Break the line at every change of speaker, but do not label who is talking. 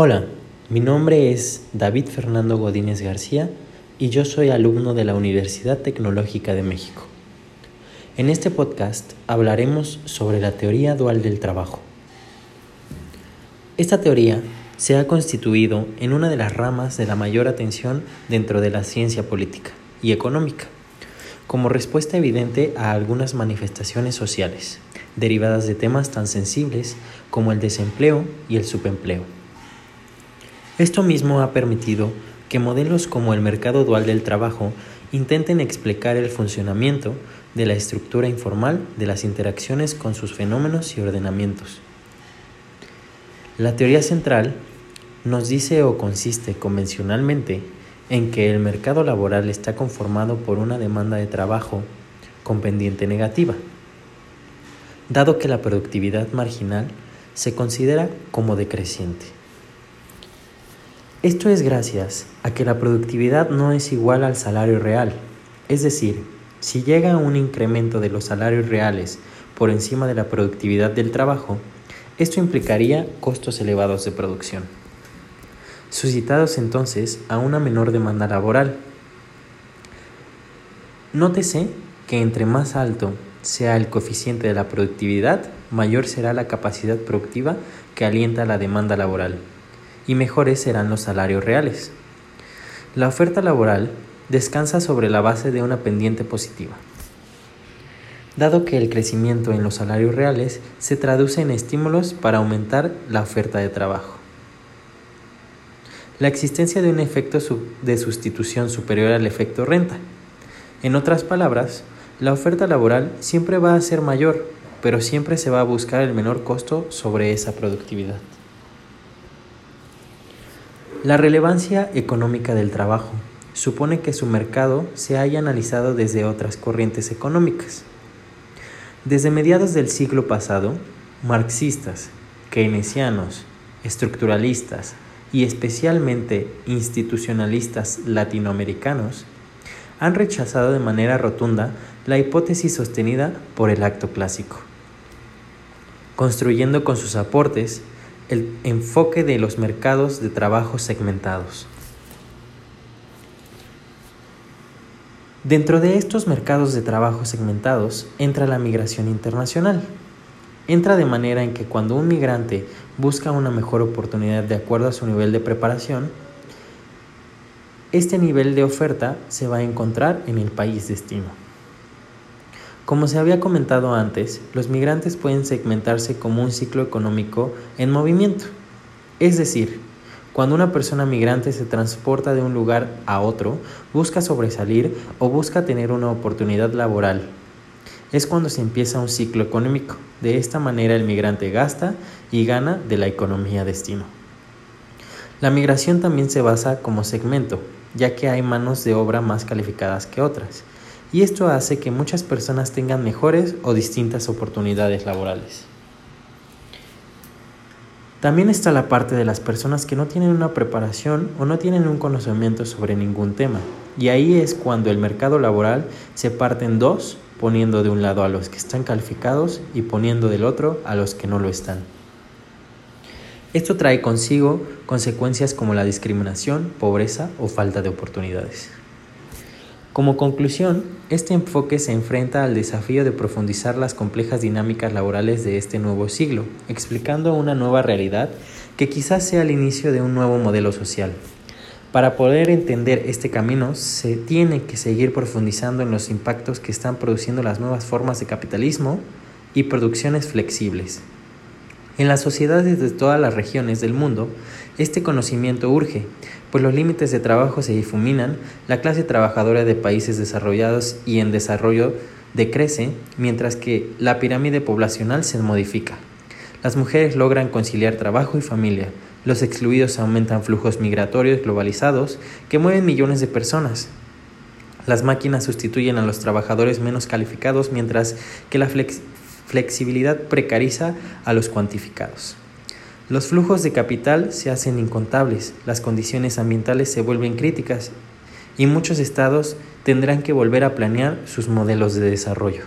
Hola, mi nombre es David Fernando Godínez García y yo soy alumno de la Universidad Tecnológica de México. En este podcast hablaremos sobre la teoría dual del trabajo. Esta teoría se ha constituido en una de las ramas de la mayor atención dentro de la ciencia política y económica, como respuesta evidente a algunas manifestaciones sociales derivadas de temas tan sensibles como el desempleo y el subempleo. Esto mismo ha permitido que modelos como el mercado dual del trabajo intenten explicar el funcionamiento de la estructura informal de las interacciones con sus fenómenos y ordenamientos. La teoría central nos dice o consiste convencionalmente en que el mercado laboral está conformado por una demanda de trabajo con pendiente negativa, dado que la productividad marginal se considera como decreciente. Esto es gracias a que la productividad no es igual al salario real, es decir, si llega un incremento de los salarios reales por encima de la productividad del trabajo, esto implicaría costos elevados de producción, suscitados entonces a una menor demanda laboral. Nótese que entre más alto sea el coeficiente de la productividad, mayor será la capacidad productiva que alienta la demanda laboral y mejores serán los salarios reales. La oferta laboral descansa sobre la base de una pendiente positiva. Dado que el crecimiento en los salarios reales se traduce en estímulos para aumentar la oferta de trabajo. La existencia de un efecto de sustitución superior al efecto renta. En otras palabras, la oferta laboral siempre va a ser mayor, pero siempre se va a buscar el menor costo sobre esa productividad. La relevancia económica del trabajo supone que su mercado se haya analizado desde otras corrientes económicas. Desde mediados del siglo pasado, marxistas, keynesianos, estructuralistas y especialmente institucionalistas latinoamericanos han rechazado de manera rotunda la hipótesis sostenida por el acto clásico, construyendo con sus aportes el enfoque de los mercados de trabajo segmentados. Dentro de estos mercados de trabajo segmentados entra la migración internacional. Entra de manera en que cuando un migrante busca una mejor oportunidad de acuerdo a su nivel de preparación, este nivel de oferta se va a encontrar en el país destino. Como se había comentado antes, los migrantes pueden segmentarse como un ciclo económico en movimiento. Es decir, cuando una persona migrante se transporta de un lugar a otro, busca sobresalir o busca tener una oportunidad laboral. Es cuando se empieza un ciclo económico. De esta manera el migrante gasta y gana de la economía destino. La migración también se basa como segmento, ya que hay manos de obra más calificadas que otras y esto hace que muchas personas tengan mejores o distintas oportunidades laborales. También está la parte de las personas que no tienen una preparación o no tienen un conocimiento sobre ningún tema. Y ahí es cuando el mercado laboral se parte en dos, poniendo de un lado a los que están calificados y poniendo del otro a los que no lo están. Esto trae consigo consecuencias como la discriminación, pobreza o falta de oportunidades. Como conclusión, este enfoque se enfrenta al desafío de profundizar las complejas dinámicas laborales de este nuevo siglo, explicando una nueva realidad que quizás sea el inicio de un nuevo modelo social. Para poder entender este camino, se tiene que seguir profundizando en los impactos que están produciendo las nuevas formas de capitalismo y producciones flexibles. En las sociedades de todas las regiones del mundo, este conocimiento urge, pues los límites de trabajo se difuminan, la clase trabajadora de países desarrollados y en desarrollo decrece, mientras que la pirámide poblacional se modifica. Las mujeres logran conciliar trabajo y familia, los excluidos aumentan flujos migratorios globalizados que mueven millones de personas. Las máquinas sustituyen a los trabajadores menos calificados mientras que la flexibilidad precariza a los cuantificados. Los flujos de capital se hacen incontables, las condiciones ambientales se vuelven críticas y muchos estados tendrán que volver a planear sus modelos de desarrollo.